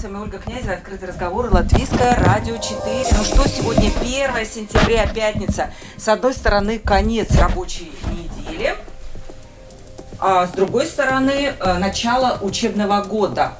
С вами Ольга Князева, открытый разговор, Латвийское радио 4. Ну что, сегодня 1 сентября, пятница. С одной стороны, конец рабочей недели, а с другой стороны, э, начало учебного года.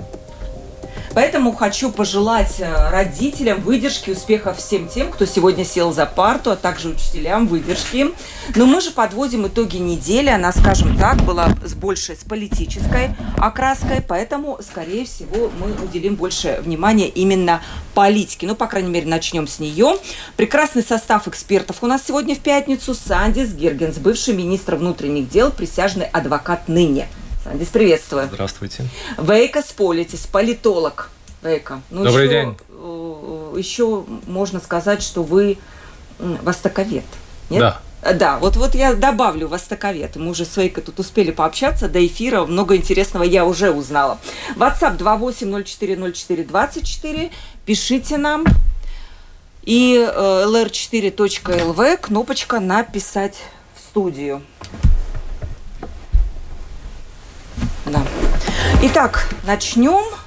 Поэтому хочу пожелать э, родителям выдержки, успехов всем тем, кто сегодня сел за парту, а также учителям выдержки. Но мы же подводим итоги недели. Она, скажем так, была с большей с политической окраской, поэтому, скорее всего, мы уделим больше внимания именно политике. Ну, по крайней мере, начнем с нее. Прекрасный состав экспертов у нас сегодня в пятницу. Сандис Гиргенс, бывший министр внутренних дел, присяжный адвокат ныне – Сандис, приветствую. Здравствуйте. Вейка Сполитис, политолог. Вейка. Ну, Добрый еще, день. Э, еще можно сказать, что вы востоковед. Нет? Да. Э, да, вот, вот я добавлю востоковед. Мы уже с Вейкой тут успели пообщаться до эфира. Много интересного я уже узнала. WhatsApp 28040424. Пишите нам. И э, lr4.lv, кнопочка «Написать в студию». Да. Итак, начнем.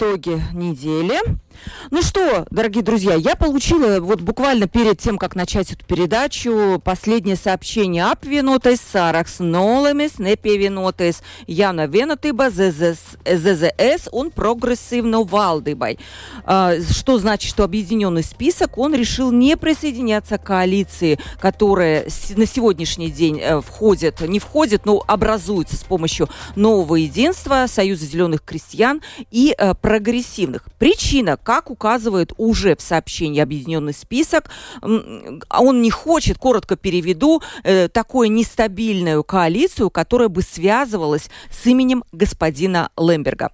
Итоги недели. Ну что, дорогие друзья, я получила вот буквально перед тем, как начать эту передачу, последнее сообщение apvienotais saraksts nolemis nepievienotais Яна Венотыба ЗЗС он прогрессивно валдыбай. Что значит, что объединенный список, он решил не присоединяться к коалиции, которая на сегодняшний день э, входит, не входит, но образуется с помощью нового единства Союза зеленых крестьян и э, прогрессивных. Причина, как указывает уже в сообщении объединенный список, он не хочет, коротко переведу, э, такую нестабильную коалицию, которая бы связывалась с именем господина Лемберга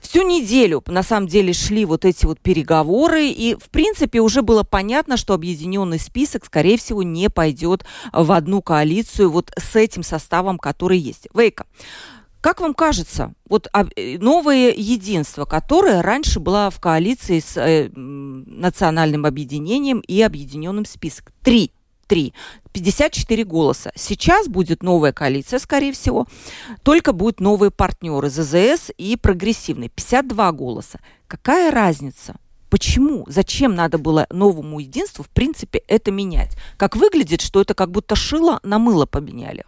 всю неделю, на самом деле, шли вот эти вот переговоры, и, в принципе, уже было понятно, что объединенный список, скорее всего, не пойдет в одну коалицию вот с этим составом, который есть. Вейка, как вам кажется, вот э, новое единство, которое раньше было в коалиции с э, национальным объединением и объединенным списком, три, три, 54 голоса. Сейчас будет новая коалиция, скорее всего, только будут новые партнеры ЗЗС и прогрессивный, 52 голоса. Какая разница? Почему? Зачем надо было новому единству, в принципе, это менять? Как выглядит, что это как будто шило на мыло поменяли?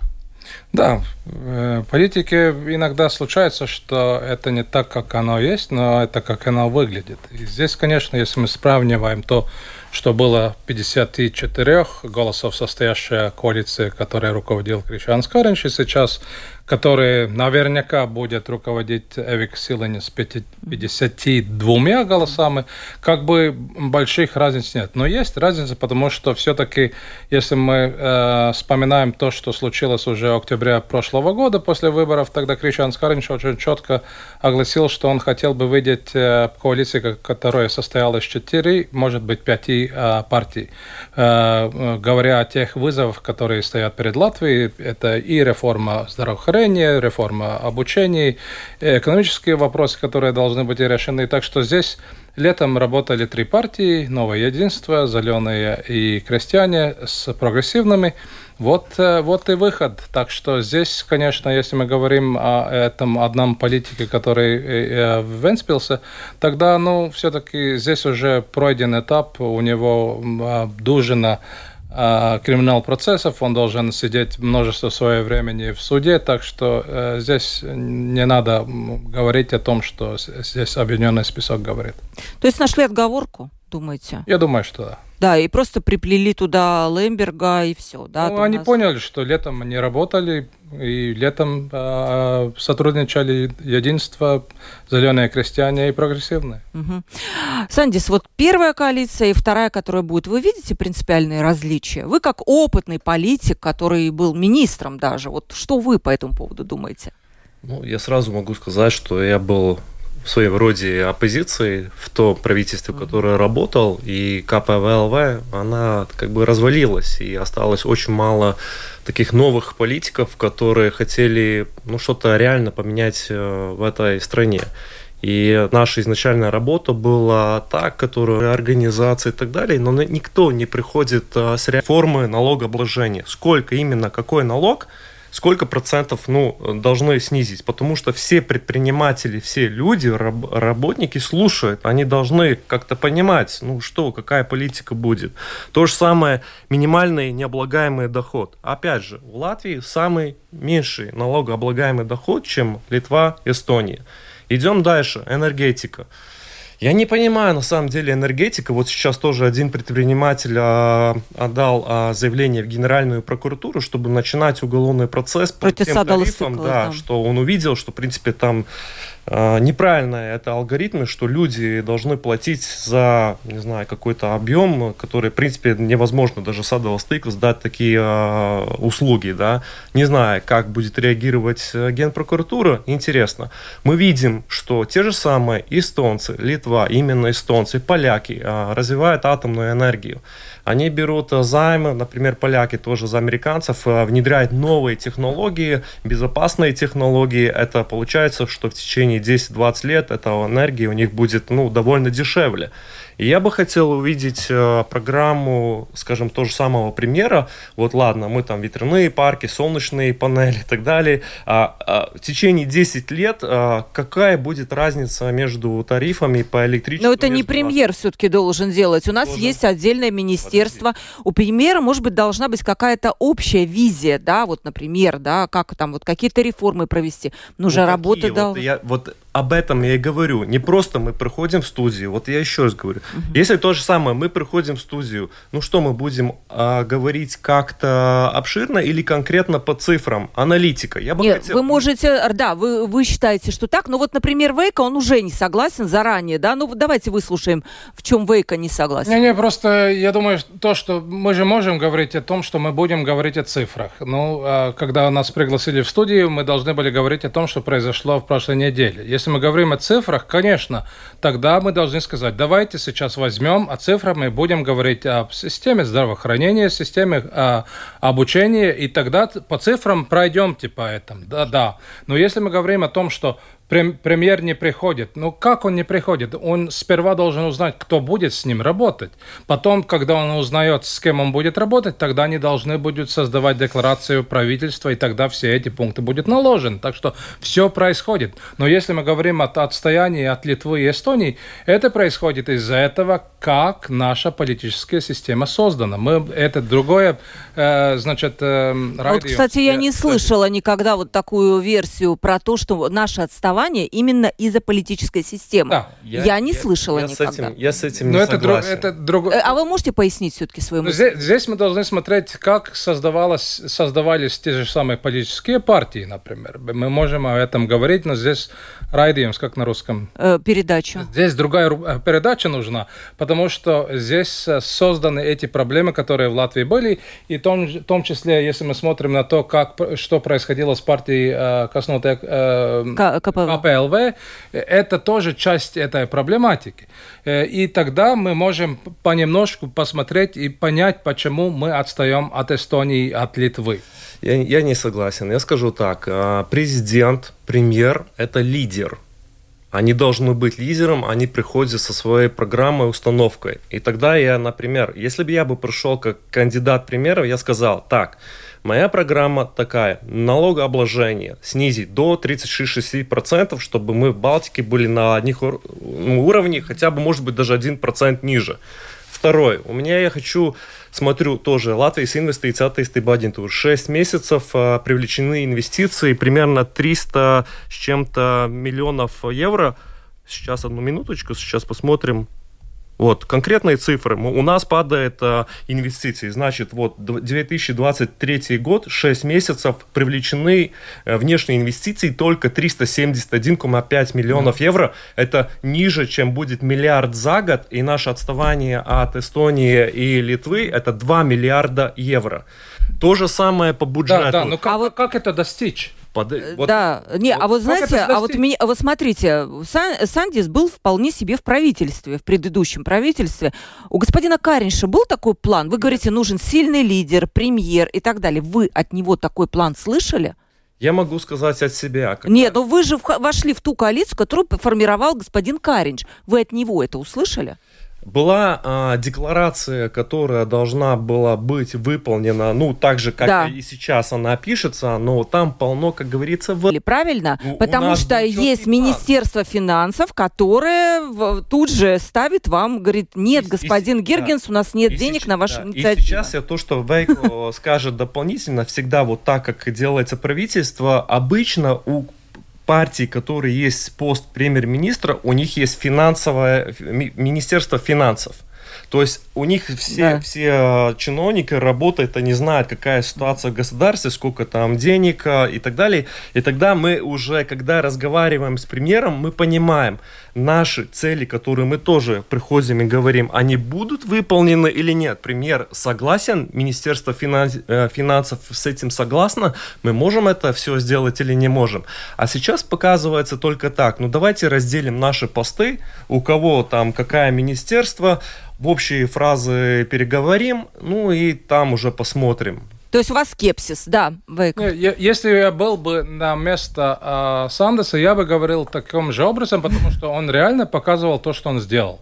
Да, в политике иногда случается, что это не так, как оно есть, но это как оно выглядит. И здесь, конечно, если мы сравниваем то, что было 54 голосов состоящая коалиция, которая руководил Кришан Скаринч, и сейчас который наверняка будет руководить Эвик Силани с 52 голосами, как бы больших разниц нет. Но есть разница, потому что все-таки, если мы э, вспоминаем то, что случилось уже в октябре прошлого года после выборов, тогда Кришан Скаринч очень четко огласил, что он хотел бы видеть э, коалицию, которая состояла из четыре, может быть, пяти э, партий. Э, э, говоря о тех вызовах, которые стоят перед Латвией, это и реформа здравоохранения, здравоохранения, реформа обучения, экономические вопросы, которые должны быть решены. Так что здесь летом работали три партии, Новое Единство, Зеленые и Крестьяне с прогрессивными. Вот, э, вот и выход. Так что здесь, конечно, если мы говорим о этом одном политике, который э, э, венспился, тогда, ну, все-таки здесь уже пройден этап, у него дужина криминал процессов, он должен сидеть множество своего времени в суде, так что э, здесь не надо говорить о том, что здесь объединенный список говорит. То есть нашли отговорку? Думаете? Я думаю, что да. Да, и просто приплели туда Лемберга и все, да? Ну, они нас... поняли, что летом они работали, и летом э, сотрудничали единство, зеленые крестьяне и прогрессивные. Угу. Сандис, вот первая коалиция и вторая, которая будет, вы видите принципиальные различия? Вы как опытный политик, который был министром даже, вот что вы по этому поводу думаете? Ну, я сразу могу сказать, что я был в своем роде оппозицией в том правительстве, в которое работал, и КПВЛВ, она как бы развалилась, и осталось очень мало таких новых политиков, которые хотели ну, что-то реально поменять э, в этой стране. И наша изначальная работа была так, которая организация и так далее, но никто не приходит э, с реформы налогообложения. Сколько именно, какой налог – сколько процентов ну, должны снизить, потому что все предприниматели, все люди, раб, работники слушают, они должны как-то понимать, ну что, какая политика будет. То же самое минимальный необлагаемый доход. Опять же, в Латвии самый меньший налогооблагаемый доход, чем Литва, Эстония. Идем дальше, энергетика. Я не понимаю, на самом деле, энергетика. Вот сейчас тоже один предприниматель а, отдал а, заявление в Генеральную прокуратуру, чтобы начинать уголовный процесс по Против тем тарифам, да, да, что он увидел, что, в принципе, там неправильно это алгоритмы, что люди должны платить за, не знаю, какой-то объем, который, в принципе, невозможно даже садового стыка сдать такие э, услуги, да. Не знаю, как будет реагировать э, Генпрокуратура, интересно. Мы видим, что те же самые эстонцы, Литва, именно эстонцы, поляки э, развивают атомную энергию. Они берут э, займы, например, поляки тоже за американцев, э, внедряют новые технологии, безопасные технологии. Это получается, что в течение 10-20 лет эта энергия у них будет ну, довольно дешевле. И я бы хотел увидеть э, программу, скажем, того же самого примера. Вот ладно, мы там ветряные парки, солнечные панели и так далее. А, а в течение 10 лет а, какая будет разница между тарифами по электричеству? Но это не премьер все-таки должен делать. У нас должен. есть отдельное министерство. Подожди. У премьера, может быть, должна быть какая-то общая визия, да, вот, например, да, как там вот какие-то реформы провести. Нужно ну, работа... Вот, да... я, вот об этом я и говорю. Не просто мы приходим в студию. Вот я еще раз говорю. Угу. Если то же самое, мы приходим в студию, ну что мы будем а, говорить как-то обширно или конкретно по цифрам? Аналитика. Я бы Нет, хотел... вы можете, да, вы, вы считаете, что так, но вот, например, Вейка, он уже не согласен заранее, да? Ну давайте выслушаем, в чем Вейка не согласен. Не-не, просто я думаю, то, что мы же можем говорить о том, что мы будем говорить о цифрах. Ну, а, когда нас пригласили в студию, мы должны были говорить о том, что произошло в прошлой неделе. Если если мы говорим о цифрах, конечно, тогда мы должны сказать, давайте сейчас возьмем о цифрах, мы будем говорить о системе здравоохранения, системе а, обучения, и тогда по цифрам пройдемте по этому. Да, да. Но если мы говорим о том, что премьер не приходит. Ну, как он не приходит? Он сперва должен узнать, кто будет с ним работать. Потом, когда он узнает, с кем он будет работать, тогда они должны будут создавать декларацию правительства, и тогда все эти пункты будут наложены. Так что все происходит. Но если мы говорим о отстоянии от Литвы и Эстонии, это происходит из-за этого, как наша политическая система создана. Мы это другое, э, значит, э, радио. Вот, кстати, я не слышала никогда вот такую версию про то, что наше отставание голосования именно из-за политической системы. Да. Я, я не я, слышала я никогда. С этим, я с этим Но не это согласен. это друг... Э, а вы можете пояснить все-таки свою мысль? Здесь, здесь мы должны смотреть, как создавалось, создавались те же самые политические партии, например. Мы можем о этом говорить, но здесь райдиемс, как на русском? Э, передача. Здесь другая э, передача нужна, потому что здесь э, созданы эти проблемы, которые в Латвии были, и в том, в том числе, если мы смотрим на то, как, что происходило с партией э, Коснутой э, КПЛВ, это тоже часть этой проблематики. И тогда мы можем понемножку посмотреть и понять, почему мы отстаем от Эстонии, от Литвы. Я, я не согласен. Я скажу так. Президент, премьер – это лидер. Они должны быть лидером, они приходят со своей программой, установкой. И тогда я, например, если бы я бы пришел как кандидат премьера, я сказал, так, Моя программа такая, налогообложение снизить до 36-6%, чтобы мы в Балтике были на одних ну, уровне, хотя бы, может быть, даже 1% ниже. Второе, у меня я хочу, смотрю тоже, Латвийс инвестиции attīstība агентура. 6 месяцев а, привлечены инвестиции, примерно 300 с чем-то миллионов евро. Сейчас одну минуточку, сейчас посмотрим. Вот, конкретные цифры. У нас падает э, инвестиции. Значит, вот 2023 год, 6 месяцев привлечены э, внешние инвестиции только 371,5 миллионов евро. Это ниже, чем будет миллиард за год. И наше отставание от Эстонии и Литвы это 2 миллиарда евро. То же самое по бюджету. Да, да, но как, а вот... как это достичь? Под... Э, вот, да, не, вот, а вот знаете, а вот меня, вот смотрите, Сан, Сандис был вполне себе в правительстве, в предыдущем правительстве. У господина Каринша был такой план? Вы говорите, нужен сильный лидер, премьер и так далее. Вы от него такой план слышали? Я могу сказать от себя. Как Нет, но ну вы же вошли в ту коалицию, которую формировал господин Каринч. Вы от него это услышали? Была а, декларация, которая должна была быть выполнена, ну, так же, как да. и сейчас она пишется, но там полно, как говорится, в... Правильно, у, потому что есть. Министерство финансов, которое тут же ставит вам, говорит, нет, и, господин и, Гергенс, да. у нас нет и денег сейчас, на вашу да. инициативу. И сейчас я то, что Вейко скажет дополнительно, всегда вот так, как делается правительство, обычно у партий, которые есть пост премьер-министра, у них есть финансовое министерство финансов. То есть у них все, да. все а, чиновники работают, они знают, какая ситуация в государстве, сколько там денег а, и так далее. И тогда мы уже, когда разговариваем с премьером, мы понимаем, наши цели, которые мы тоже приходим и говорим, они будут выполнены или нет. Премьер согласен, Министерство э, финансов с этим согласно, мы можем это все сделать или не можем. А сейчас показывается только так, ну давайте разделим наши посты, у кого там какая министерство, в общие фразы переговорим, ну и там уже посмотрим. То есть у вас скепсис, да, Вейк? Если я был бы на место э, Сандерса, я бы говорил таким же образом, потому что он реально показывал то, что он сделал.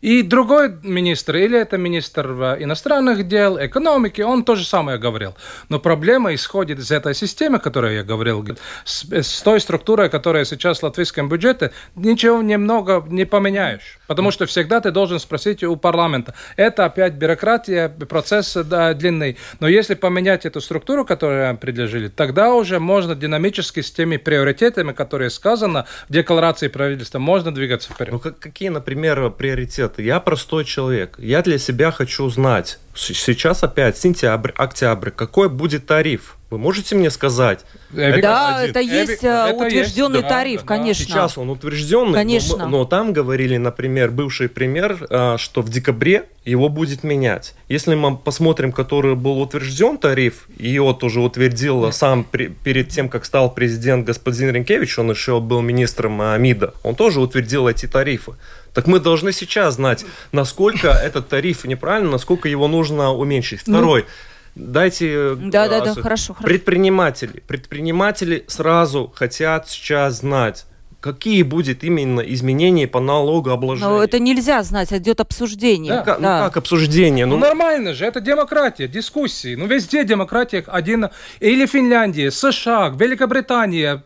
И другой министр, или это министр иностранных дел, экономики, он то же самое говорил. Но проблема исходит из этой системы, о которой я говорил, с, с той структурой, которая сейчас в латвийском бюджете, ничего немного не поменяешь. Потому что всегда ты должен спросить у парламента. Это опять бюрократия, процесс да, длинный. Но если поменять эту структуру, которую предложили, тогда уже можно динамически с теми приоритетами, которые сказано в декларации правительства, можно двигаться вперед. Ну, какие, например, приоритеты? Это я простой человек. Я для себя хочу знать, сейчас опять сентябрь, октябрь, какой будет тариф? Вы можете мне сказать? Да, это есть это утвержденный есть, тариф, да, конечно. Сейчас он утвержденный, конечно. Но, но там говорили, например, бывший премьер, а, что в декабре его будет менять. Если мы посмотрим, который был утвержден тариф, его тоже утвердил сам при, перед тем, как стал президент господин Ренкевич, он еще был министром а, МИДа, он тоже утвердил эти тарифы. Так мы должны сейчас знать, насколько этот тариф неправильно, насколько его нужно уменьшить. Ну, Второй. Дайте да, да, да, хорошо, предприниматели. Предприниматели сразу хотят сейчас знать, какие будет именно изменения по налогообложению. Но это нельзя знать, идет обсуждение. Да. Ну, да. ну как обсуждение? Ну, ну нормально же, это демократия, дискуссии. Ну везде демократия один. Или Финляндия, США, Великобритания,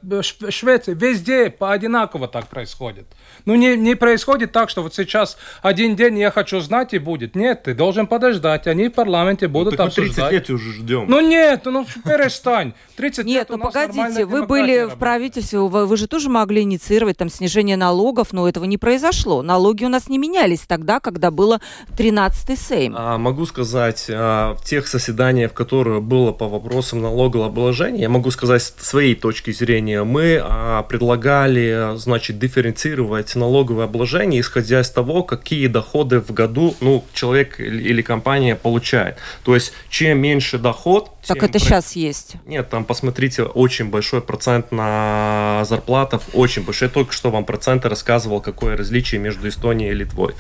Швеция, везде по одинаково так происходит. Ну, не, не происходит так, что вот сейчас один день я хочу знать и будет. Нет, ты должен подождать. Они в парламенте будут ну, обсуждать. 30 лет уже ждем. Ну, нет, ну, перестань. 30 нет, лет ну, погодите, вы были работает. в правительстве, вы, вы же тоже могли инициировать там снижение налогов, но этого не произошло. Налоги у нас не менялись тогда, когда было 13-й Сейм. А, могу сказать, а, в тех заседаниях, которые было по вопросам налогообложения, я могу сказать с своей точки зрения, мы а, предлагали, значит, дифференцировать налоговое обложение, исходя из того, какие доходы в году ну, человек или компания получает. То есть, чем меньше доход... Так это про... сейчас есть. Нет, там, посмотрите, очень большой процент на зарплатах, очень большой. Я только что вам проценты рассказывал, какое различие между Эстонией и Литвой.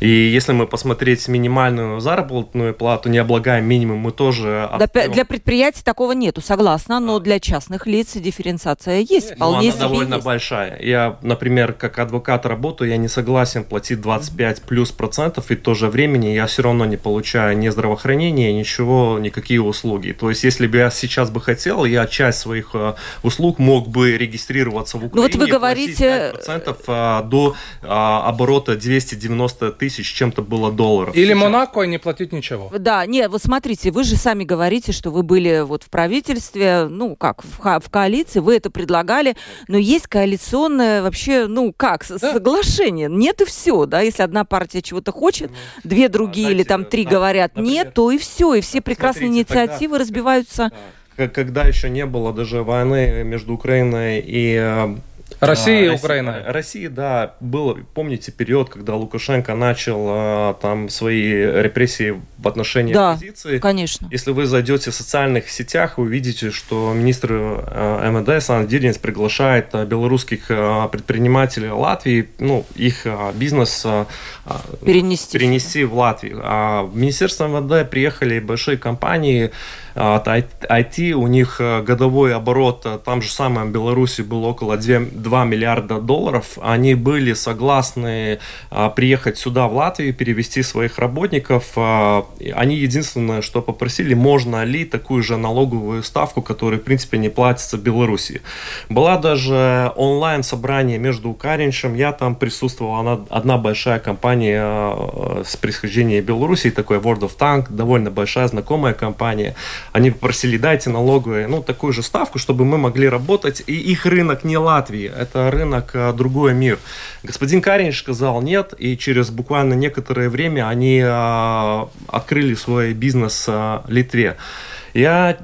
И если мы посмотреть минимальную заработную плату, не облагаем минимум, мы тоже... Для, для предприятий такого нету, согласна, но для частных лиц дифференциация есть, вполне ну, она довольно есть. большая. Я, например, как адвокат работаю, я не согласен платить 25 плюс процентов, и в то же время я все равно не получаю ни здравоохранения, ничего, никакие услуги. То есть, если бы я сейчас бы хотел, я часть своих э, услуг мог бы регистрироваться в Украине. Ну вот вы говорите говорите... процентов а, до а, оборота 290 тысяч чем-то было долларов. Или Сейчас... Монако не платить ничего. Да, нет, вот смотрите, вы же сами говорите, что вы были вот в правительстве, ну как, в, в коалиции, вы это предлагали, но есть коалиционное вообще, ну как, да. соглашение. Нет и все, да, если одна партия чего-то хочет, ну, две другие а, или там три да, говорят например, нет, то и все, и все прекрасные смотрите, инициативы тогда, разбиваются. Когда еще не было даже войны между Украиной и э, Россия и Украина. Россия, да, был, помните, период, когда Лукашенко начал а, там свои репрессии в отношении да, оппозиции. конечно. Если вы зайдете в социальных сетях, вы увидите, что министр а, МВД Сан Диринс приглашает а, белорусских а, предпринимателей Латвии, ну, их а, бизнес а, перенести. перенести в Латвию. А в Министерство МВД приехали большие компании, от IT, у них годовой оборот, там же самое в Беларуси был около 2, 2 миллиарда долларов, они были согласны а, приехать сюда, в Латвию, перевести своих работников. Они единственное, что попросили, можно ли такую же налоговую ставку, которая, в принципе, не платится Беларуси. Была даже онлайн-собрание между Кариншем, я там присутствовал, она, одна большая компания с происхождением Беларуси, такой World of Tank, довольно большая знакомая компания. Они попросили, дайте налоговую, ну, такую же ставку, чтобы мы могли работать, и их рынок не Латвии, это рынок а, другой мир. Господин Каринш сказал нет, и через буквально некоторое время они а, открыли свой бизнес в Литве. Я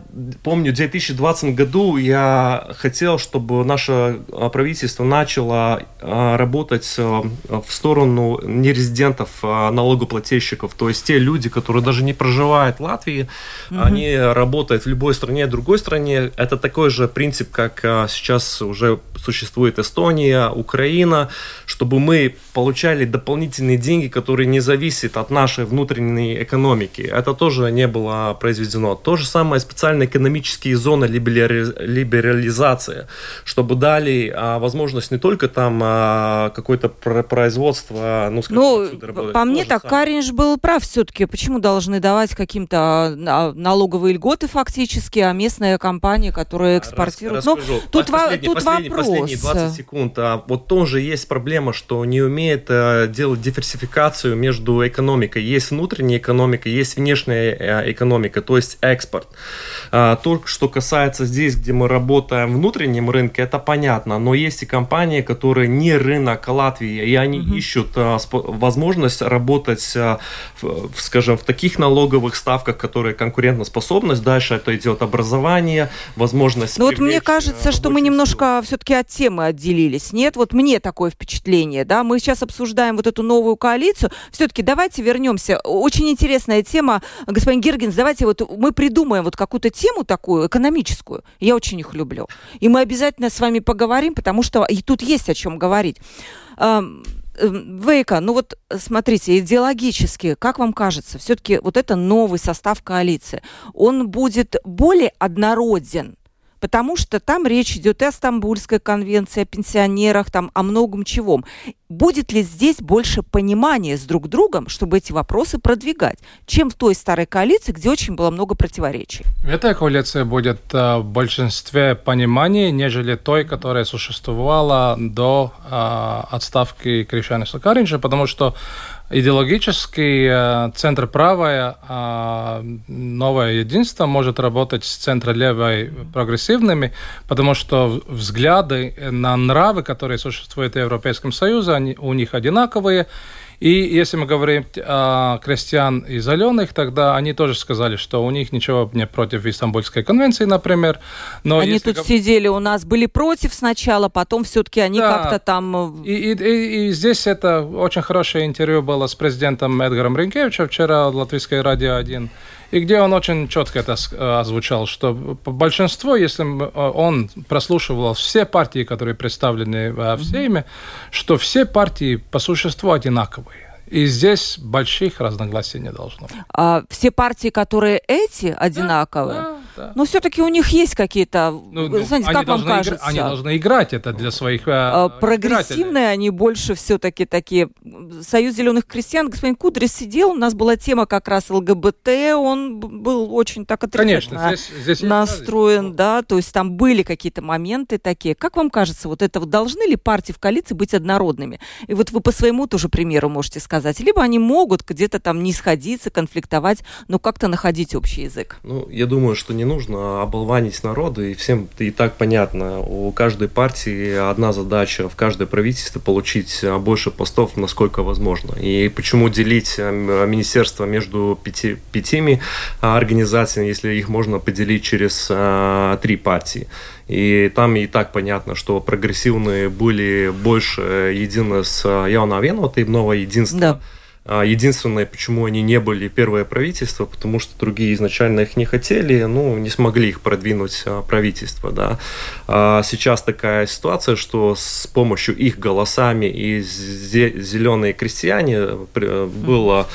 помню, в 2020 году я хотел, чтобы наше а, правительство начало а, работать а, в сторону нерезидентов, налогоплательщиков, то есть те люди, которые даже не проживают в Латвии, угу. они работают в любой стране, другой стране. Это такой же принцип, как сейчас уже существует Эстония, Украина, чтобы мы получали дополнительные деньги, которые не зависят от нашей внутренней экономики. Это тоже не было произведено. То же самое специальные экономические зоны либерализация, чтобы дали а, возможность не только там а, какое-то производство, ну, скажем, ну по мне так, Каринж был прав все-таки. Почему должны давать каким-то а, налоговые льготы фактически, а местная компания, которая экспортирует? Рас, ну, тут, последний, тут последний, вопрос. Последние 20 секунд. А вот тоже есть проблема, что не умеет а, делать диверсификацию между экономикой. Есть внутренняя экономика, есть внешняя а, экономика, то есть экспорт. А, то, что касается здесь, где мы работаем в внутреннем рынке, это понятно, но есть и компании, которые не рынок Латвии, и они угу. ищут а, возможность работать, а, скажем, в таких налоговых ставках, которые конкурентоспособность, дальше это идет образование, возможность... Ну вот мне кажется, что мы немножко все-таки от темы отделились, нет? Вот мне такое впечатление, да, мы сейчас обсуждаем вот эту новую коалицию, все-таки давайте вернемся. Очень интересная тема, господин Гергенс, давайте вот мы придумаем вот какую-то тему такую экономическую. Я очень их люблю. И мы обязательно с вами поговорим, потому что и тут есть о чем говорить. Эм, Вейка, ну вот смотрите, идеологически, как вам кажется, все-таки вот это новый состав коалиции, он будет более однороден потому что там речь идет и о Стамбульской конвенции, о пенсионерах, там, о многом чего. Будет ли здесь больше понимания с друг другом, чтобы эти вопросы продвигать, чем в той старой коалиции, где очень было много противоречий? Эта коалиция будет э, в большинстве понимания, нежели той, которая существовала до э, отставки Кришаниса Каринджа, потому что идеологический э, центр правое э, новое единство может работать с центра левой прогрессивными, потому что взгляды на нравы, которые существуют в Европейском Союзе, они у них одинаковые. И если мы говорим о крестьян и зеленых, тогда они тоже сказали, что у них ничего не против Истамбульской конвенции, например. Но они тут гов... сидели, у нас были против сначала, потом все-таки они да. как-то там... Э, и, и, и, и здесь это очень хорошее интервью было с президентом Эдгаром Ринкевичем вчера в Латвийской радио 1 и где он очень четко это э, озвучал, что большинство, если э, он прослушивал все партии, которые представлены в Сейме, что все партии по существу одинаковые. И здесь больших разногласий не должно быть. А все партии, которые эти одинаковые? Да, да. Да. Но все-таки у них есть какие-то, ну, ну, знаете, как вам кажется? Игр... Они должны играть это для своих а, Прогрессивные они больше все-таки такие. Союз зеленых крестьян, господин Кудрис сидел, у нас была тема как раз ЛГБТ, он был очень так отрицательно Конечно, здесь, здесь настроен, да, то есть там были какие-то моменты такие. Как вам кажется, вот это вот должны ли партии в коалиции быть однородными? И вот вы по своему тоже примеру можете сказать. Либо они могут где-то там не сходиться, конфликтовать, но как-то находить общий язык. Ну, я думаю, что не нужно оболванить народы, и всем и так понятно. У каждой партии одна задача в каждое правительство получить больше постов, насколько возможно. И почему делить э, министерство между пяти, пятими организациями, если их можно поделить через а, три партии? И там и так понятно, что прогрессивные были больше едины с Яуна Венвата и Нового единства. Да. А, единственное, почему они не были первое правительство, потому что другие изначально их не хотели, ну, не смогли их продвинуть а, правительство, да. А сейчас такая ситуация, что с помощью их голосами и зеленые крестьяне было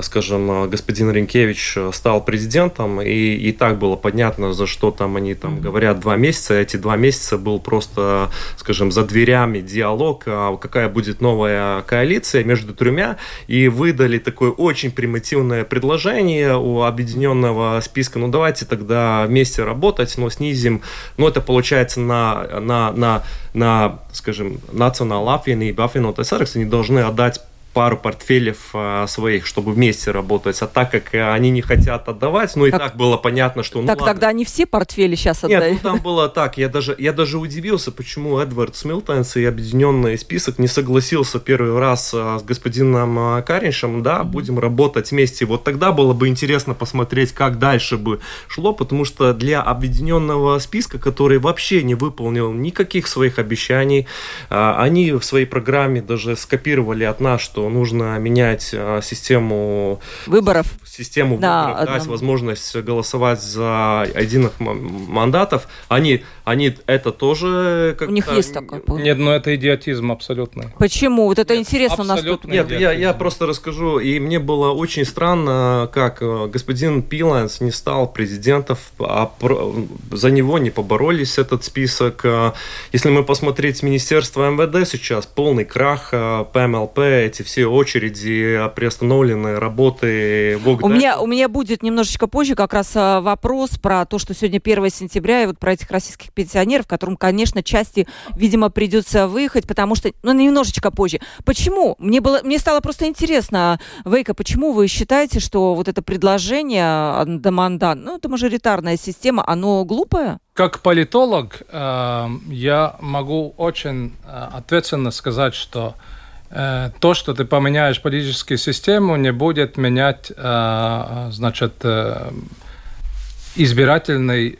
скажем, господин Ренкевич стал президентом, и, и так было понятно, за что там они там говорят два месяца. Эти два месяца был просто, скажем, за дверями диалог, а какая будет новая коалиция между тремя, и выдали такое очень примитивное предложение у объединенного списка. Ну, давайте тогда вместе работать, но снизим, ну, это получается на, на, на, на скажем, национал apvienība, apvienotais saraksts, они должны отдать пару портфелев а, своих, чтобы вместе работать. А так как они не хотят отдавать, ну и так, было понятно, что... Ну, так ладно. тогда они все портфели сейчас отдают. Нет, ну там было так. Я даже, я даже удивился, почему Эдвард Смилтонс и Объединенный список не согласился первый раз а, с господином Кариншем, да, mm-hmm. будем работать вместе. Вот тогда было бы интересно посмотреть, как дальше бы шло, потому что для Объединенного списка, который вообще не выполнил никаких своих обещаний, они в своей программе даже скопировали от нас, что что нужно менять а, систему выборов, систему да, выборов, дать возможность голосовать за единых мандатов. Они, они это тоже как У них есть такое. Нет, но ну, это идиотизм абсолютный. Почему? Вот это Нет, интересно у нас тут. Нет, я, я просто расскажу. И мне было очень странно, как э, господин Пиланс не стал президентом, а за него не поборолись этот список. Э, если мы посмотреть Министерство МВД сейчас, полный крах, э, ПМЛП, эти все очереди, приостановлены работы в У меня, у меня будет немножечко позже как раз вопрос про то, что сегодня 1 сентября, и вот про этих российских пенсионеров, которым, конечно, части, видимо, придется выехать, потому что, ну, немножечко позже. Почему? Мне, было, мне стало просто интересно, Вейка, почему вы считаете, что вот это предложение Дамандан, ну, это мажоритарная система, оно глупое? Как политолог, э, я могу очень э, ответственно сказать, что Э, то, что ты поменяешь политическую систему, не будет менять, э, значит, э, избирательный,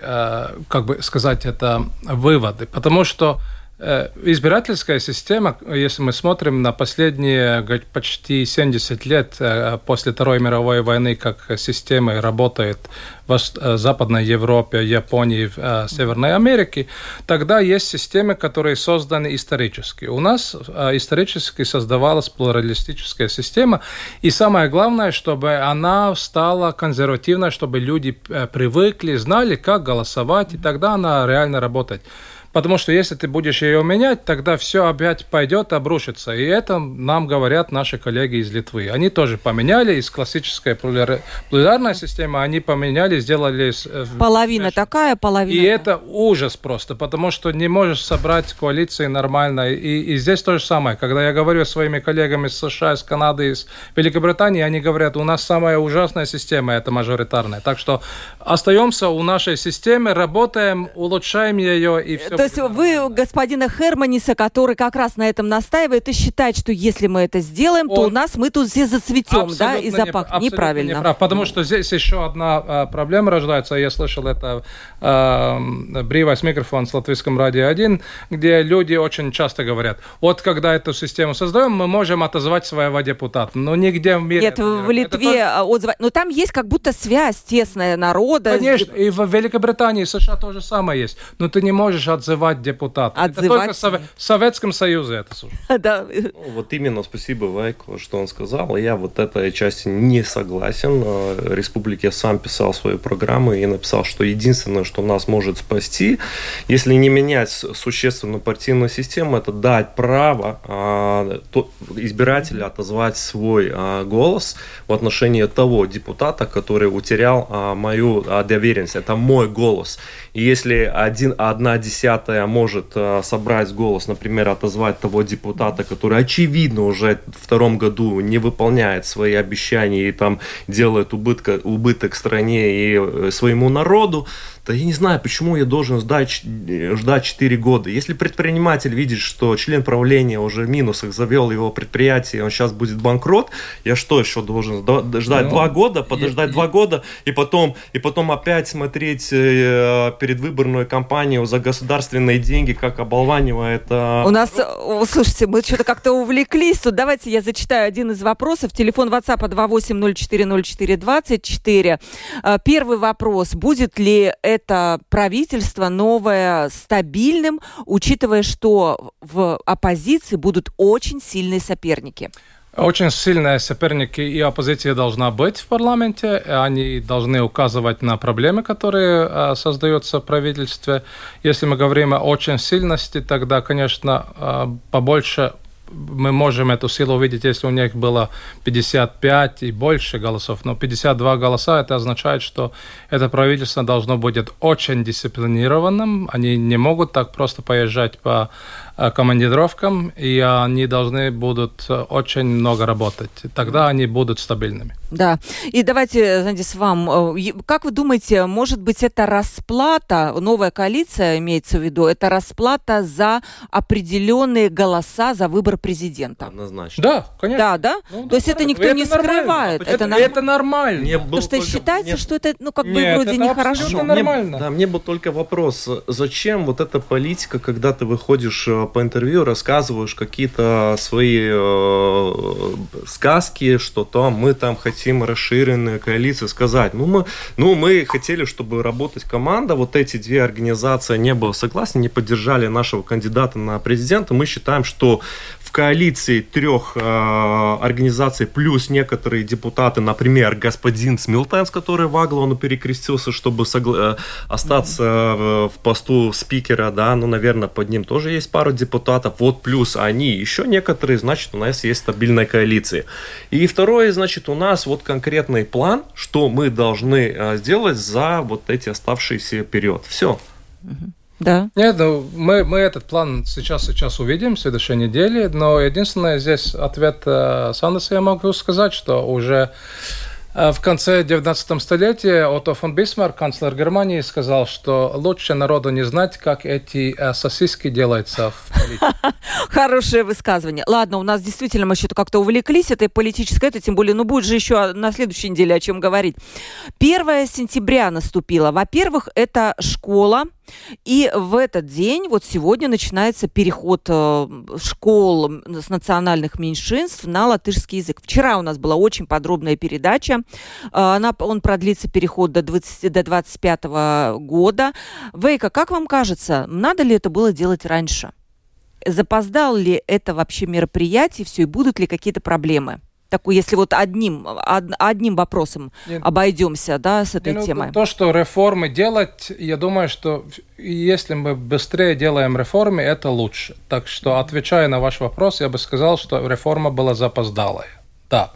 как бы сказать это, выводы. Потому что избирательская система, если мы смотрим на последние почти 70 лет после Второй мировой войны, как система работает в э, Западной Европе, Японии, в э, Северной Америке, тогда есть системы, которые созданы исторически. У нас э, исторически создавалась плуралистическая система, и самое главное, чтобы она стала консервативной, чтобы люди привыкли, знали, как голосовать, и тогда она реально работает. Потому что если ты будешь ее менять, тогда все опять пойдет, обрушится. И это нам говорят наши коллеги из Литвы. Они тоже поменяли из классической плураларной системы, они поменяли, сделали... Э, половина знаешь, такая, половина... И это ужас просто, потому что не можешь собрать коалиции нормально. И, и здесь то же самое. Когда я говорю с своими коллегами из США, из Канады, из Великобритании, они говорят, у нас самая ужасная система, это мажоритарная. Так что остаемся у нашей системы, работаем, улучшаем ее, и все то есть вы господина Херманиса, который как раз на этом настаивает и считает, что если мы это сделаем, Он... то у нас мы тут все зацветем, да, и запах. Не, Неправильно. Не прав, потому что здесь еще одна а, проблема рождается. Я слышал это а, брivais микрофон с латвийском радио 1, где люди очень часто говорят, вот когда эту систему создаем, мы можем отозвать своего депутата. Но нигде в мире... Нет, в Литве это... отзывать. Но там есть как будто связь тесная народа. Конечно, и в Великобритании, США тоже самое есть. Но ты не можешь отзывать отзывать депутата. Отзывать? Это только в Советском Союзе это. Да. Ну, вот именно спасибо Вайку, что он сказал. Я вот этой части не согласен. Э, Республике сам писал свою программу и написал, что единственное, что нас может спасти, если не менять существенную партийную систему, это дать право а, избирателя отозвать свой а, голос в отношении того депутата, который утерял а, мою доверенность. Это мой голос. И если один, одна десятая может собрать голос, например, отозвать того депутата, который очевидно уже в втором году не выполняет свои обещания и там делает убытка, убыток стране и э, своему народу, да я не знаю, почему я должен ждать, ждать 4 года. Если предприниматель видит, что член правления уже в минусах завел его предприятие, он сейчас будет банкрот, я что еще должен ждать ну, 2 года, подождать я, 2 я... года и потом, и потом опять смотреть э, предвыборную кампанию за государственные деньги, как оболванивает... Э... У нас, слушайте, мы что-то как-то увлеклись тут. Давайте я зачитаю один из вопросов. Телефон WhatsApp 28040424. Э, первый вопрос. Будет ли это правительство новое стабильным, учитывая, что в оппозиции будут очень сильные соперники? Очень сильные соперники и оппозиция должна быть в парламенте. Они должны указывать на проблемы, которые э, создаются в правительстве. Если мы говорим о очень сильности, тогда, конечно, э, побольше мы можем эту силу увидеть, если у них было 55 и больше голосов. Но 52 голоса, это означает, что это правительство должно быть очень дисциплинированным. Они не могут так просто поезжать по командировкам, и они должны будут э, очень много работать. Тогда они будут стабильными. Да. И давайте, знаете, с вам, э, как вы думаете, может быть, это расплата, новая коалиция имеется в виду, это расплата за определенные голоса за выбор президента? Однозначно. Да, конечно. Да, да? Ну, То да, есть это никто это не нормально. скрывает? Это, это, норм... это нормально. Мне Потому что только... считается, мне... что это, ну, как Нет, бы вроде нехорошо. Мне, да, мне был только вопрос, зачем вот эта политика, когда ты выходишь по интервью рассказываешь какие-то свои э, сказки, что там мы там хотим расширенные коалиции, сказать, ну мы, ну мы хотели, чтобы работать команда, вот эти две организации не были согласны, не поддержали нашего кандидата на президента, мы считаем, что коалиции трех э, организаций плюс некоторые депутаты, например, господин Смилтенс, который в Аглону перекрестился, чтобы согла- э, остаться mm-hmm. в посту спикера, да, ну, наверное, под ним тоже есть пару депутатов, вот плюс они, еще некоторые, значит, у нас есть стабильная коалиция. И второе, значит, у нас вот конкретный план, что мы должны э, сделать за вот эти оставшиеся период. Все. Mm-hmm. Да. Нет, ну, мы, мы этот план сейчас, сейчас увидим в следующей неделе, но единственное здесь ответ э, Сандерса я могу сказать, что уже э, в конце 19 столетия Отто фон Бисмарк, канцлер Германии, сказал, что лучше народу не знать, как эти э, сосиски делаются в политике. Хорошее высказывание. Ладно, у нас действительно мы что-то как-то увлеклись этой политической, это тем более, ну будет же еще на следующей неделе о чем говорить. 1 сентября наступило. Во-первых, это школа, и в этот день, вот сегодня, начинается переход э, школ с национальных меньшинств на латышский язык. Вчера у нас была очень подробная передача. Э, она, он продлится переход до, 20, до 25 года. Вейка, как вам кажется, надо ли это было делать раньше? Запоздал ли это вообще мероприятие, все, и будут ли какие-то проблемы? Такой, если вот одним, од, одним вопросом Нет. обойдемся, да, с этой ну, темой? То, что реформы делать, я думаю, что если мы быстрее делаем реформы, это лучше. Так что, отвечая на ваш вопрос, я бы сказал, что реформа была запоздалая. Да.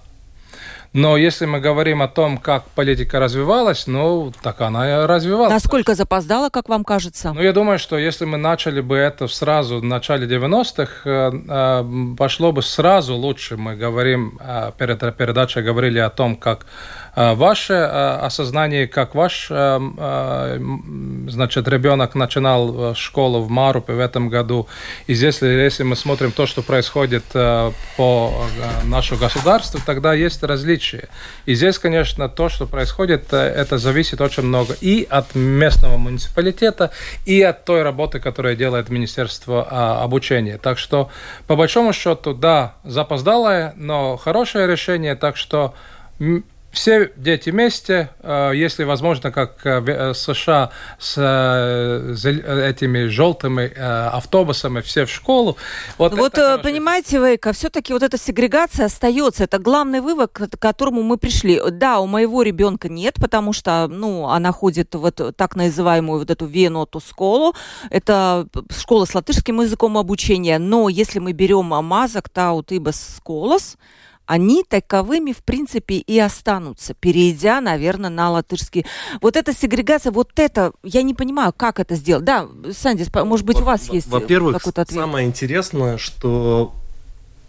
Но если мы говорим о том, как политика развивалась, ну, так она и развивалась. Насколько запоздала, как вам кажется? Ну, я думаю, что если мы начали бы это сразу в начале 90-х, э, э, пошло бы сразу лучше. Мы говорим, э, перед передачей говорили о том, как ваше э, осознание, как ваш э, значит, ребенок начинал школу в Марупе в этом году, и здесь, если мы смотрим то, что происходит по нашему государству, тогда есть различия. И здесь, конечно, то, что происходит, это зависит очень много и от местного муниципалитета, и от той работы, которую делает Министерство обучения. Так что, по большому счету, да, запоздалое, но хорошее решение, так что все дети вместе, э, если возможно, как э, в э, США с этими желтыми автобусами, все в школу. Вот, вот понимаете, Вейка, все-таки вот эта сегрегация остается. Это главный вывод, к которому мы пришли. Да, у моего ребенка нет, потому что, ну, она ходит в эту, так называемую вот эту Веноту школу. Это школа с латышским языком обучения. Но если мы берем Амазак, Таут, Ибас, Сколос, они таковыми, в принципе, и останутся, перейдя, наверное, на латышский. Вот эта сегрегация, вот это, я не понимаю, как это сделать. Да, Сандис, может быть, у вас есть Во-первых, какой-то ответ? самое интересное, что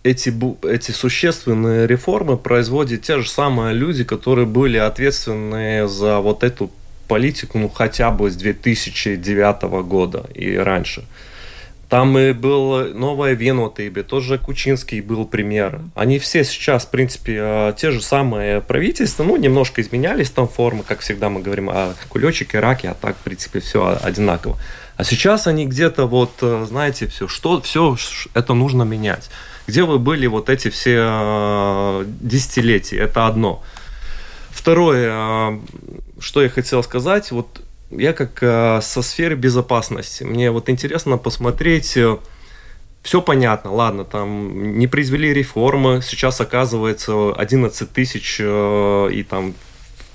эти, эти существенные реформы производят те же самые люди, которые были ответственны за вот эту политику, ну, хотя бы с 2009 года и раньше. Там и был Новая Венотыбе, тоже Кучинский был пример. Они все сейчас, в принципе, а, те же самые правительства, ну, немножко изменялись там формы, как всегда мы говорим о кулечике, раке, а так, в принципе, все одинаково. А сейчас они где-то вот, э, знаете, все, что, все это нужно менять. Где вы были вот эти все а, десятилетия? Это одно. Второе, а, что я хотел сказать, вот я как э, со сферы безопасности. Мне вот интересно посмотреть, э, все понятно, ладно, там не произвели реформы, сейчас оказывается 11 тысяч э, и там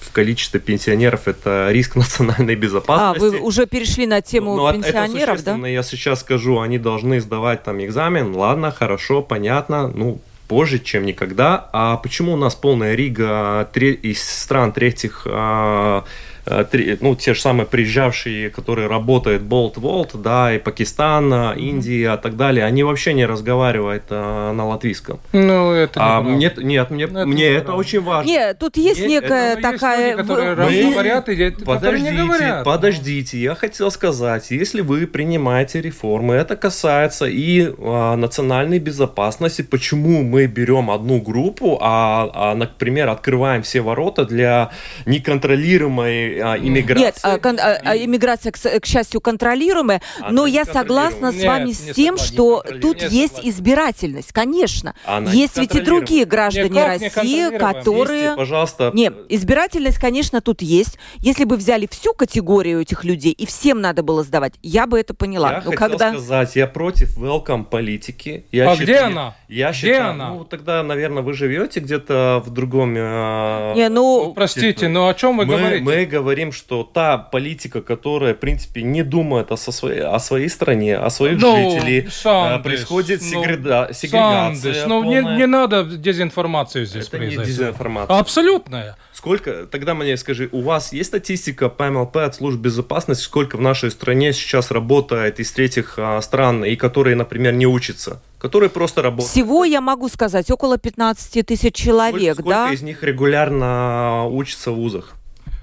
в количестве пенсионеров это риск национальной безопасности. А, вы уже перешли на тему ну, пенсионеров, это да? Я сейчас скажу, они должны сдавать там экзамен, ладно, хорошо, понятно, ну, позже, чем никогда. А почему у нас полная Рига из стран третьих Э, ну, те же самые приезжавшие, которые работают Болт Волт, да, и Пакистан, Индия и так далее, они вообще не разговаривают а, на латвийском. Ну, это не а мне, Нет, мне, это, мне это очень важно. Нет, тут есть мне, некая это, такая... Есть люди, которые мы... говорят, или подождите, не говорят. Подождите, я хотел сказать, если вы принимаете реформы, это касается и а, национальной безопасности, почему мы берем одну группу, а, а, например, открываем все ворота для неконтролируемой а, иммиграции. Нет, а, кон, а, а, иммиграция, к, к счастью, контролируемая, Она но я согласна с вами нет, с тем, что тут есть избирательность, конечно. Она есть ведь и другие граждане Никак России, которые... Вместе, пожалуйста. Нет, избирательность, конечно, тут есть. Если бы взяли всю категорию этих людей и всем надо было сдавать, я бы это поняла. Я но хотел когда... сказать, я против welcome политики. Я а считаю, где она? Я где считаю, она? ну тогда, наверное, вы живете где-то в другом... Э, не, ну... Простите, но о чем вы мы, говорите? Мы говорим, что та политика, которая, в принципе, не думает о, со своей, о своей стране, о своих ну, жителях, Сандес, происходит ну, сегрега... сегрегация. Сандес, ну, не, не надо дезинформацию здесь Это произойти. не дезинформация. Абсолютная. Сколько, тогда мне скажи, у вас есть статистика по МЛП от служб безопасности, сколько в нашей стране сейчас работает из третьих а, стран, и которые, например, не учатся? которые просто работают. Всего я могу сказать около 15 тысяч человек, сколько, да? Сколько из них регулярно учатся в вузах?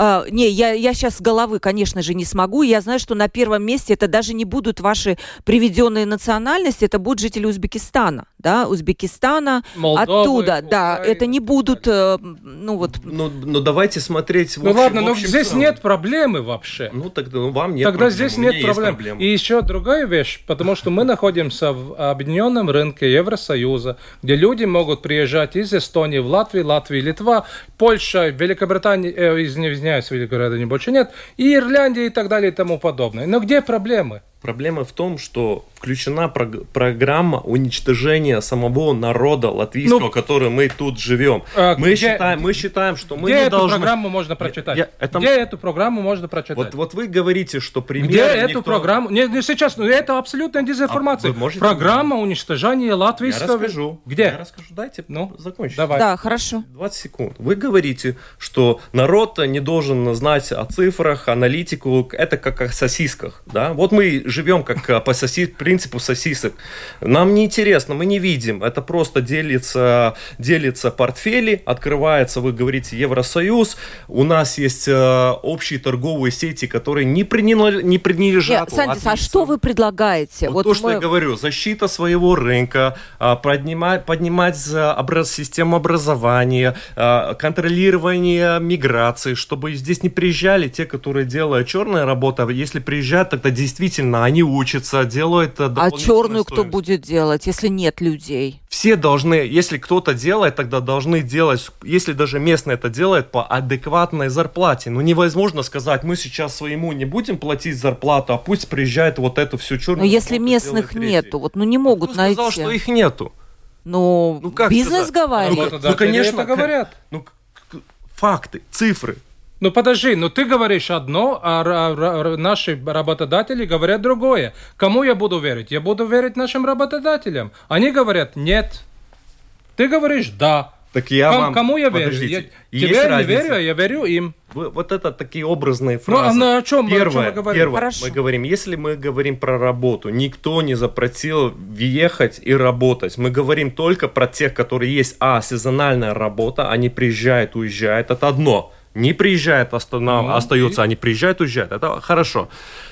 А, не, я, я сейчас с головы, конечно же, не смогу. Я знаю, что на первом месте это даже не будут ваши приведенные национальности, это будут жители Узбекистана, да, Узбекистана, Молдовы, оттуда, Украины. да, это не будут, э, ну вот. Ну, ну давайте смотреть. В ну общем, ладно, но здесь целом. нет проблемы вообще. Ну тогда ну, вам нет. Тогда проблем. здесь нет проблем. проблем. И еще другая вещь, потому что мы находимся в объединенном рынке Евросоюза, где люди могут приезжать из Эстонии в Латвию, Латвии, Литва, Польша, Великобритания, э, из, из извиняюсь, Великограда больше нет, и Ирландия и так далее и тому подобное. Но где проблемы? Проблема в том, что включена прог- программа уничтожения самого народа латвийского, ну, который мы тут живем. А, мы, где, считаем, мы считаем, что мы где не эту должны... программу можно прочитать? Я, это... Где эту программу можно прочитать? Вот, вот вы говорите, что пример... Где никто... эту программу... Не, не сейчас, ну это абсолютная дезинформация. А можете... Программа уничтожения латвийского... Я расскажу. Где? Я расскажу. Дайте ну, закончить. Давай. Да, хорошо. 20 секунд. Вы говорите, что народ не должен знать о цифрах, аналитику. Это как о сосисках. Да? Вот мы живем как э, по соси... принципу сосисок. Нам не интересно, мы не видим. Это просто делится, делится портфели, открывается, вы говорите, Евросоюз. У нас есть э, общие торговые сети, которые не, приняли, не принадлежат. Нет, Сандис, а что вы предлагаете? Вот, вот то, мы... что я говорю, защита своего рынка, э, поднимать, поднимать образ, систему образования, э, контролирование миграции, чтобы здесь не приезжали те, которые делают черная работа. Если приезжают, тогда действительно бесплатно, они учатся, делают А черную кто будет делать, если нет людей? Все должны, если кто-то делает, тогда должны делать, если даже местный это делает, по адекватной зарплате. Ну невозможно сказать, мы сейчас своему не будем платить зарплату, а пусть приезжает вот эту всю черную. Но если местных нету, вот ну не могут Кто найти. сказал, что их нету? Ну, Ну, как бизнес сказать? говорит. Ну, Ну, конечно, это говорят. Ну, факты, цифры. Ну подожди, ну ты говоришь одно, а наши работодатели говорят другое. Кому я буду верить? Я буду верить нашим работодателям. Они говорят нет. Ты говоришь да. Так я Ком- вам... кому я верю? Подождите. Я, Есть тебе не разница? верю, а я верю им. Вы- вот это такие образные Ну, а фразы. на о чем мы- о чем Первое, мы говорим? первое Хорошо. мы говорим, если мы говорим про работу, никто не запретил въехать и работать. Мы говорим только про тех, которые есть, а, сезональная работа, они приезжают, уезжают, это одно. Не приезжают, останов... Ну, остаются, и- они приезжают, уезжают, это хорошо.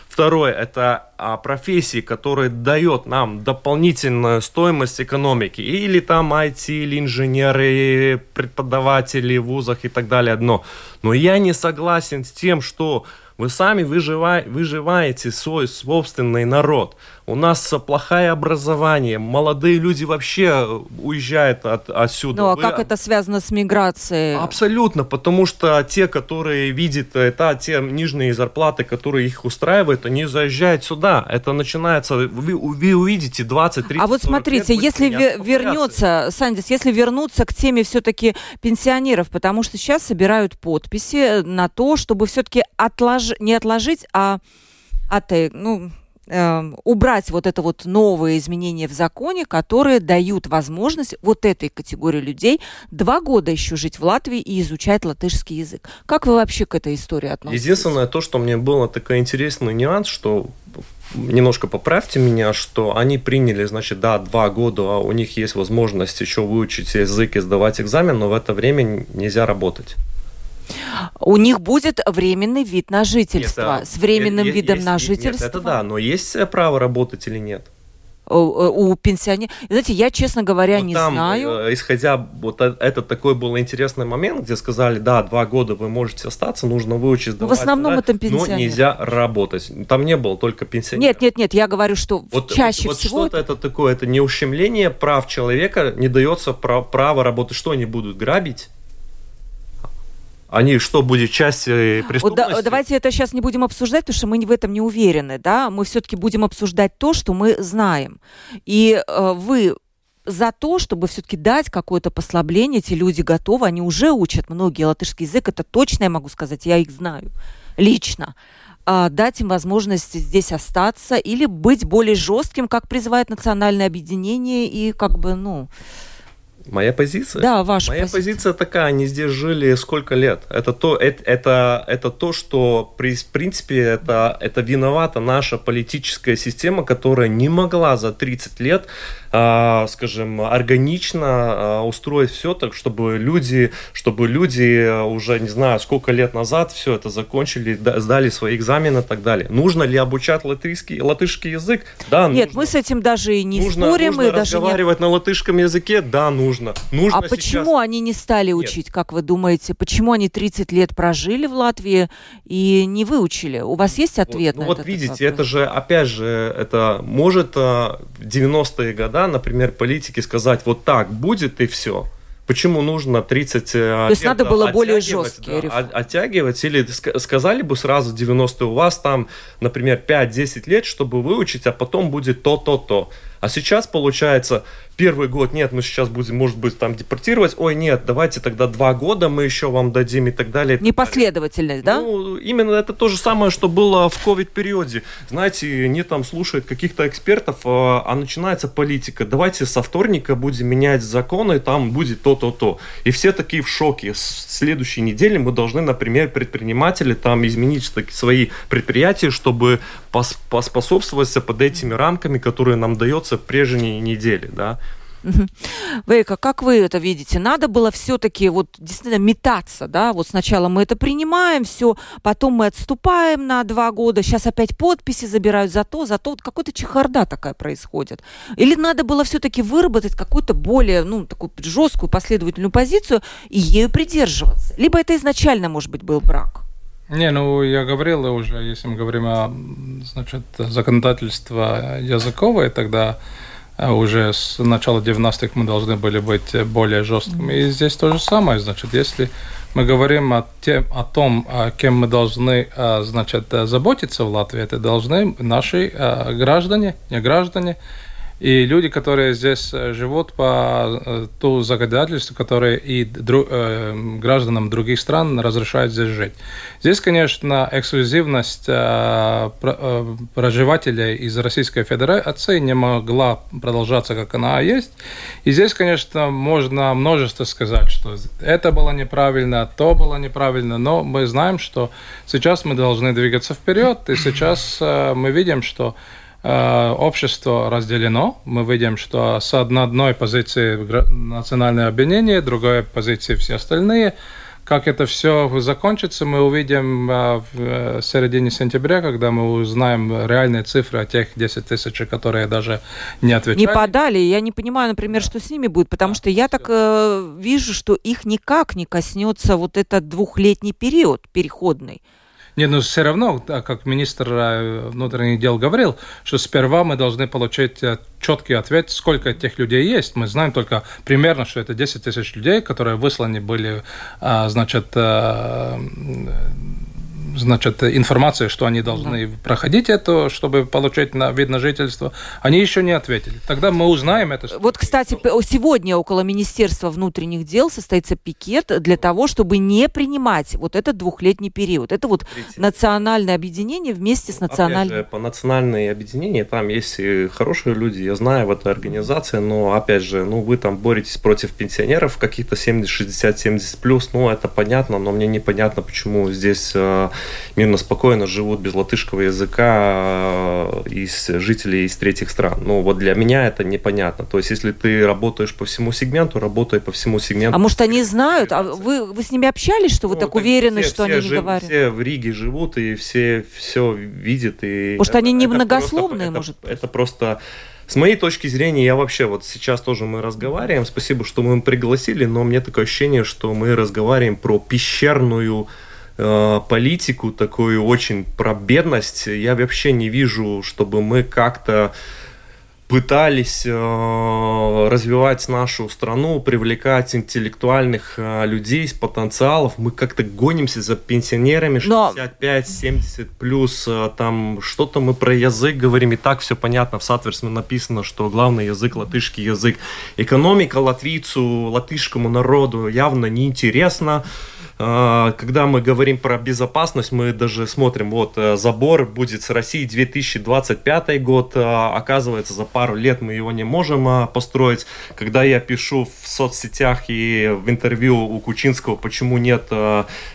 Второе, это а, профессии, которые дают нам дополнительную стоимость экономики. Или там IT, или инженеры, преподаватели в вузах и так далее одно. Но я не согласен с тем, что вы сами выжива- выживаете свой собственный народ. У нас плохое образование, молодые люди вообще уезжают от, отсюда. Ну, а Вы- как это связано с миграцией? Абсолютно, потому что те, которые видят это, те нижние зарплаты, которые их устраивают, они заезжают сюда. Это начинается, вы, вы увидите 20 30 А вот 40 смотрите, лет если ве- вернется, Сандис, если вернуться к теме все-таки пенсионеров, потому что сейчас собирают подписи на то, чтобы все-таки отлож... не отложить, а от, ну, эм, убрать вот это вот новые изменения в законе, которые дают возможность вот этой категории людей два года еще жить в Латвии и изучать латышский язык. Как вы вообще к этой истории относитесь? Единственное то, что мне было такой интересный нюанс, что немножко поправьте меня, что они приняли, значит, да, два года, а у них есть возможность еще выучить язык и сдавать экзамен, но в это время нельзя работать. У них будет временный вид на жительство. Нет, а, С временным е- видом есть- на нет, жительство. это да, но есть э, право работать или нет? у, у пенсионеров. Знаете, я, честно говоря, Вот не там, знаю. э, исходя, вот э- это такой был интересный момент, где сказали, да, два года вы можете остаться, нужно выучить, Ну, в сдавать, основном сдавать, это Но пенсионеры. нельзя работать. Там не было только пенсионеров. Нет, нет, нет, я говорю, что Вот, чаще вот, вот всего что-то это такое, это не ущемление прав человека, не дается пра- право работать. Что они будут грабить? Они что, будет часть э, Вот преступности? да- давайте это сейчас не будем обсуждать, потому что мы в этом не уверены, да. Мы все-таки будем обсуждать то, что мы знаем. И э, вы за то, чтобы все-таки дать какое-то послабление, эти люди готовы, они уже учат многие латышский язык, это точно я могу сказать, я их знаю лично. А, дать им возможность здесь остаться или быть более жестким, как призывает национальное объединение и как бы, ну, Моя позиция? да, ваша Моя позиция. позиция такая, они здесь жили сколько лет. Это то, это, это, это то что, при- в принципе, это, это виновата наша политическая система, которая не могла за 30 лет, скажем, органично а, устроить все так, чтобы люди, чтобы люди а, уже, не знаю, сколько лет назад все это закончили, да- сдали свои экзамены и так далее. Нужно ли обучать латышский, латышский язык? Да, Нет, нужно. мы с этим даже и не нужно, спорим, нужно и даже не разговаривать на латышском языке? Да, нужно. нужно А сейчас- почему они не стали Нет. учить, как вы думаете? Почему они 30 лет прожили в Латвии и не выучили? У вас есть ответ Вот, на ну вот этот видите, вопрос? это же, опять же, это может а, в 90-е годы, например, политики сказать, вот так будет и все. Почему нужно 30 То есть надо было более жесткие реформы. Оттягивать или ска- сказали бы сразу 90 у вас там, например, 5-10 лет, чтобы выучить, а потом будет то-то-то. А сейчас получается, первый год, нет, мы сейчас будем, может быть, там депортировать, ой, нет, давайте тогда два года мы еще вам дадим и так далее. Непоследовательность, да? Ну, именно это то же самое, что было в ковид-периоде. Знаете, они там слушают каких-то экспертов, а а начинается политика. Давайте со вторника будем менять законы, там будет то-то-то. И все такие в шоке. С следующей недели мы должны, например, предприниматели там изменить так- свои предприятия, чтобы пос- поспособствовать под этими рамками, которые нам дается прежние недели, да. Вейка, как вы это видите? Надо было все-таки вот действительно метаться, да? Вот сначала мы это принимаем, все, потом мы отступаем на два года, сейчас опять подписи забирают за то, за то. Вот какой-то чехарда такая происходит. Или надо было все-таки выработать какую-то более, ну, такую жесткую последовательную позицию и ею придерживаться? Либо это изначально, может быть, был брак? Не, ну я говорил уже, если мы говорим о значит, законодательство языковое, тогда уже с начала 90-х мы должны были быть более жесткими. И здесь то же самое. Значит, если мы говорим о, тем, о том, кем мы должны значит, заботиться в Латвии, это должны наши граждане, не граждане, и люди, которые здесь э, живут по э, ту законодательству, которое и дру, э, гражданам других стран разрешает здесь жить. Здесь, конечно, эксклюзивность э, э, проживателей из Российской Федерации не могла продолжаться, как она есть. И здесь, конечно, можно множество сказать, что это было неправильно, то было неправильно, но мы знаем, что сейчас мы должны двигаться вперед, и сейчас э, мы видим, что общество разделено. Мы видим, что с одной позиции национальное объединение, другой позиции все остальные. Как это все закончится, мы увидим э, в э, середине сентября, когда мы узнаем реальные цифры о тех 10 тысяч, которые даже не отвечали. Не подали. Я не понимаю, например, что с ними будет, потому что я так э, вижу, что их никак не коснется вот этот двухлетний период переходный. Нет, но все равно, как министр э, внутренних дел говорил, что сперва мы должны получить э, четкий ответ, сколько этих людей есть. Мы знаем только примерно, что это 10 тысяч людей, которые высланы были, а, значит, э, значит, информация, что они должны да. проходить это, чтобы получить на вид на жительство, они еще не ответили. Тогда мы узнаем это. Вот, кстати, сегодня около Министерства внутренних дел состоится пикет для того, чтобы не принимать вот этот двухлетний период. Это вот Видите. национальное объединение вместе с национальным... Опять же, по национальной объединению там есть и хорошие люди, я знаю в этой организации, но, опять же, ну, вы там боретесь против пенсионеров каких-то 70, 60, 70 плюс, ну, это понятно, но мне непонятно, почему здесь э, мирно, спокойно живут без латышского языка э, из жителей из третьих стран. Ну, вот для меня это непонятно. То есть, если ты работаешь по всему сегменту, работай по всему сегменту. А может, они знают? А вы, вы с ними общались, что вы ну, так уверены, все, что все они жив, не говорят? Все в Риге живут, и все все видят. И может, это, они не многословные, может? Это, это просто... С моей точки зрения, я вообще вот сейчас тоже мы разговариваем, спасибо, что мы пригласили, но мне такое ощущение, что мы разговариваем про пещерную Э, политику такую очень про бедность. Я вообще не вижу, чтобы мы как-то пытались э, развивать нашу страну, привлекать интеллектуальных э, людей с потенциалом. Мы как-то гонимся за пенсионерами 65-70 плюс. Э, там что-то мы про язык говорим, и так все понятно. В Сатверсме написано, что главный язык латышский язык. Экономика латвийцу, латышскому народу явно неинтересна. А, когда мы говорим про безопасность, мы даже смотрим, вот э, забор будет с России 2025 год, а, оказывается, за пару лет мы его не можем а, построить. Когда я пишу в соцсетях и в интервью у Кучинского, почему нет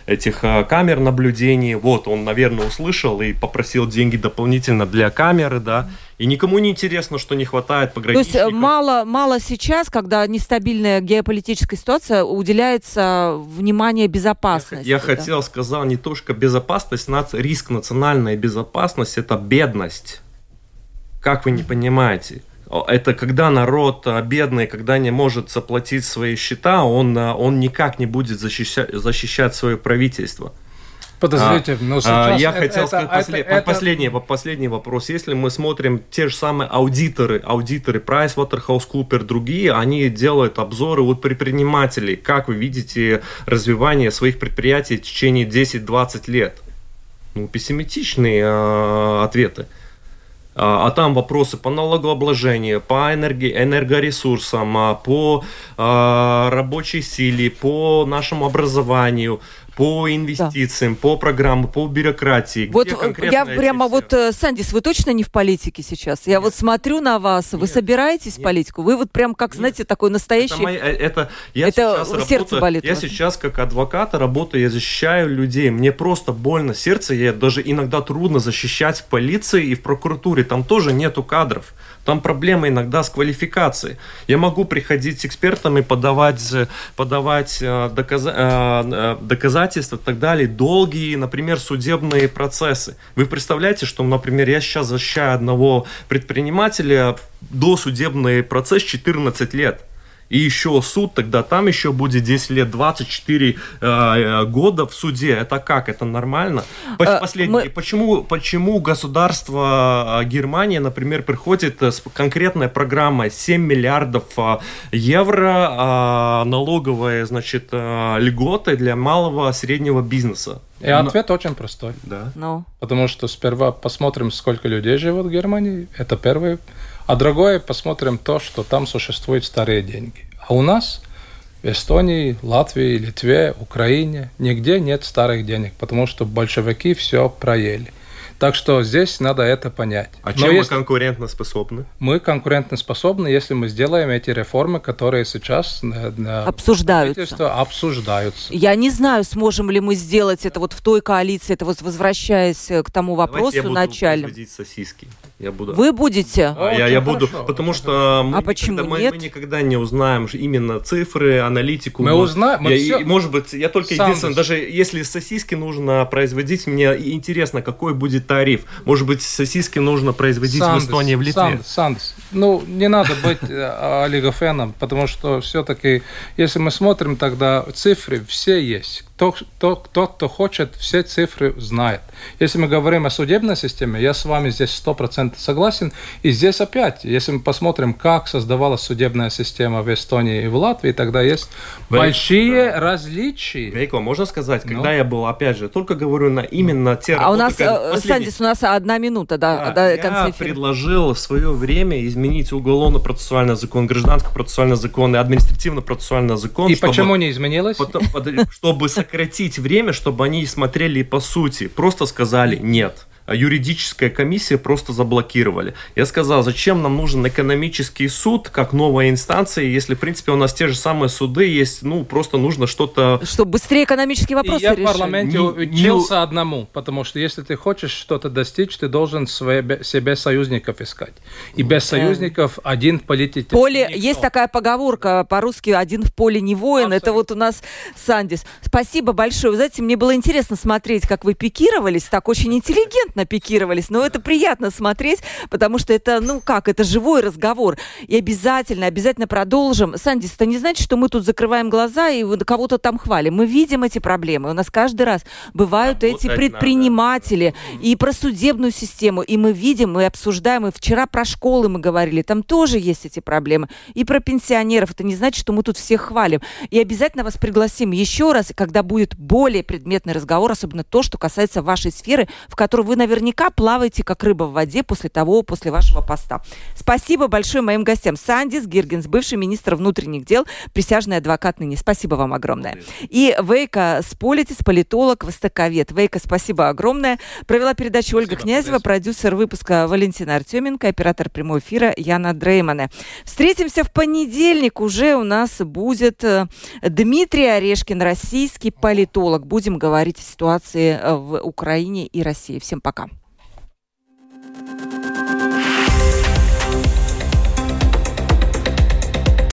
этих камер наблюдений, вот он, наверное, услышал и попросил деньги дополнительно для камеры, да, и никому не интересно, что не хватает пограничников. То есть мало, мало сейчас, когда нестабильная геополитическая ситуация, уделяется внимание безопасности. Я, я да? хотел сказать не только безопасность, риск национальной безопасности – это бедность. Как вы не понимаете? Это когда народ а, бедный, когда не может заплатить свои счета, он, а, он никак не будет защищать, защищать свое правительство. Подождите, но а, сейчас... Я это, хотел сказать это, послед... это... последний, последний вопрос. Если мы смотрим те же самые аудиторы, аудиторы PricewaterhouseCoopers, другие, они делают обзоры от предпринимателей. Как вы видите развивание своих предприятий в течение 10-20 лет? Ну, пессимистичные э, ответы. А, а там вопросы по налогообложению, по энерги, энергоресурсам, по э, рабочей силе, по нашему образованию – по инвестициям, да. по программам, по бюрократии. Вот я прямо вот, э, Сандис, вы точно не в политике сейчас? Я Нет. вот смотрю на вас, Нет. вы собираетесь Нет. в политику? Вы вот прям как, Нет. знаете, такой настоящий... Это, мои, э, это, я это сейчас сердце работаю, болит. Я сейчас как адвокат работаю, я защищаю людей. Мне просто больно сердце, я даже иногда трудно защищать в полиции и в прокуратуре. Там тоже нету кадров. Там проблема иногда с квалификацией. Я могу приходить с экспертами, подавать, подавать э, доказа доказательства доказательств и так далее, долгие, например, судебные процессы. Вы представляете, что, например, я сейчас защищаю одного предпринимателя, досудебный процесс 14 лет. И еще суд, тогда там еще будет 10 лет, 24 э, года в суде. Это как? Это нормально? Э, Последнее. Мы... Почему, почему государство э, Германии, например, приходит с конкретной программой 7 миллиардов э, евро налоговые, значит, льготы для малого среднего бизнеса? И Но... ответ очень простой. Да. No. Ну. Потому что сперва посмотрим, сколько людей живет в Германии. Это первый. А другое, посмотрим то, что там существуют старые деньги. А у нас в Эстонии, Латвии, Литве, Украине нигде нет старых денег, потому что большевики все проели. Так что здесь надо это понять. А Но чем если... мы конкурентоспособны? Мы конкурентоспособны, если мы сделаем эти реформы, которые сейчас на, обсуждаются. обсуждаются. Я не знаю, сможем ли мы сделать это вот в той коалиции, это вот возвращаясь к тому вопросу Давайте я начальным. Буду сосиски. Я буду... Вы будете? А, я, я буду, потому что мы, а почему никогда, нет? Мы, мы никогда не узнаем именно цифры, аналитику. Мы узнаем. Я, все... Может быть, я только единственное, даже если сосиски нужно производить, мне интересно, какой будет тариф. Может быть, сосиски нужно производить Сандес, в Эстонии, в Литве. Сандес, Сандес. Ну, не надо быть э, олигофеном, потому что все-таки, если мы смотрим, тогда цифры все есть тот, тот, тот, кто хочет, все цифры знает. Если мы говорим о судебной системе, я с вами здесь сто процентов согласен. И здесь опять, если мы посмотрим, как создавалась судебная система в Эстонии и в Латвии, тогда есть Вейк, большие да. различия. Вейко, можно сказать, когда ну? я был, опять же, только говорю на именно те А у нас, э, Сандис, у нас одна минута да, да, до конца Я предложил в свое время изменить уголовно-процессуальный закон, гражданско-процессуальный закон и административно-процессуальный закон. И чтобы, почему не изменилось? Чтобы сократить время, чтобы они смотрели по сути. Просто сказали «нет» юридическая комиссия просто заблокировали. Я сказал, зачем нам нужен экономический суд как новая инстанция, если, в принципе, у нас те же самые суды есть, ну, просто нужно что-то... Чтобы быстрее экономические вопросы И я в парламенте не, учился не... одному, потому что если ты хочешь что-то достичь, ты должен свои, себе союзников искать. И без союзников один политик... Поле... Есть такая поговорка по-русски «один в поле не воин». Абсолютно. Это вот у нас Сандис. Спасибо большое. Вы знаете, мне было интересно смотреть, как вы пикировались, так очень интеллигентно элегантно пикировались, но это приятно смотреть, потому что это, ну как, это живой разговор. И обязательно, обязательно продолжим. Сандис, это не значит, что мы тут закрываем глаза и кого-то там хвалим. Мы видим эти проблемы. У нас каждый раз бывают Работать эти предприниматели надо. и про судебную систему. И мы видим, мы обсуждаем. И вчера про школы мы говорили. Там тоже есть эти проблемы. И про пенсионеров. Это не значит, что мы тут всех хвалим. И обязательно вас пригласим еще раз, когда будет более предметный разговор, особенно то, что касается вашей сферы, в которой вы, наверняка плаваете как рыба в воде после того, после вашего поста. Спасибо большое моим гостям. Сандис Гиргенс, бывший министр внутренних дел, присяжный адвокат ныне. Спасибо вам огромное. И Вейка Сполитис, политолог, востоковед. Вейка, спасибо огромное. Провела передачу Ольга спасибо, Князева, продюсер выпуска Валентина Артеменко, оператор прямого эфира Яна Дреймане. Встретимся в понедельник. Уже у нас будет э, Дмитрий Орешкин, российский политолог. Будем говорить о ситуации э, в Украине и России. Всем пока. ruoka.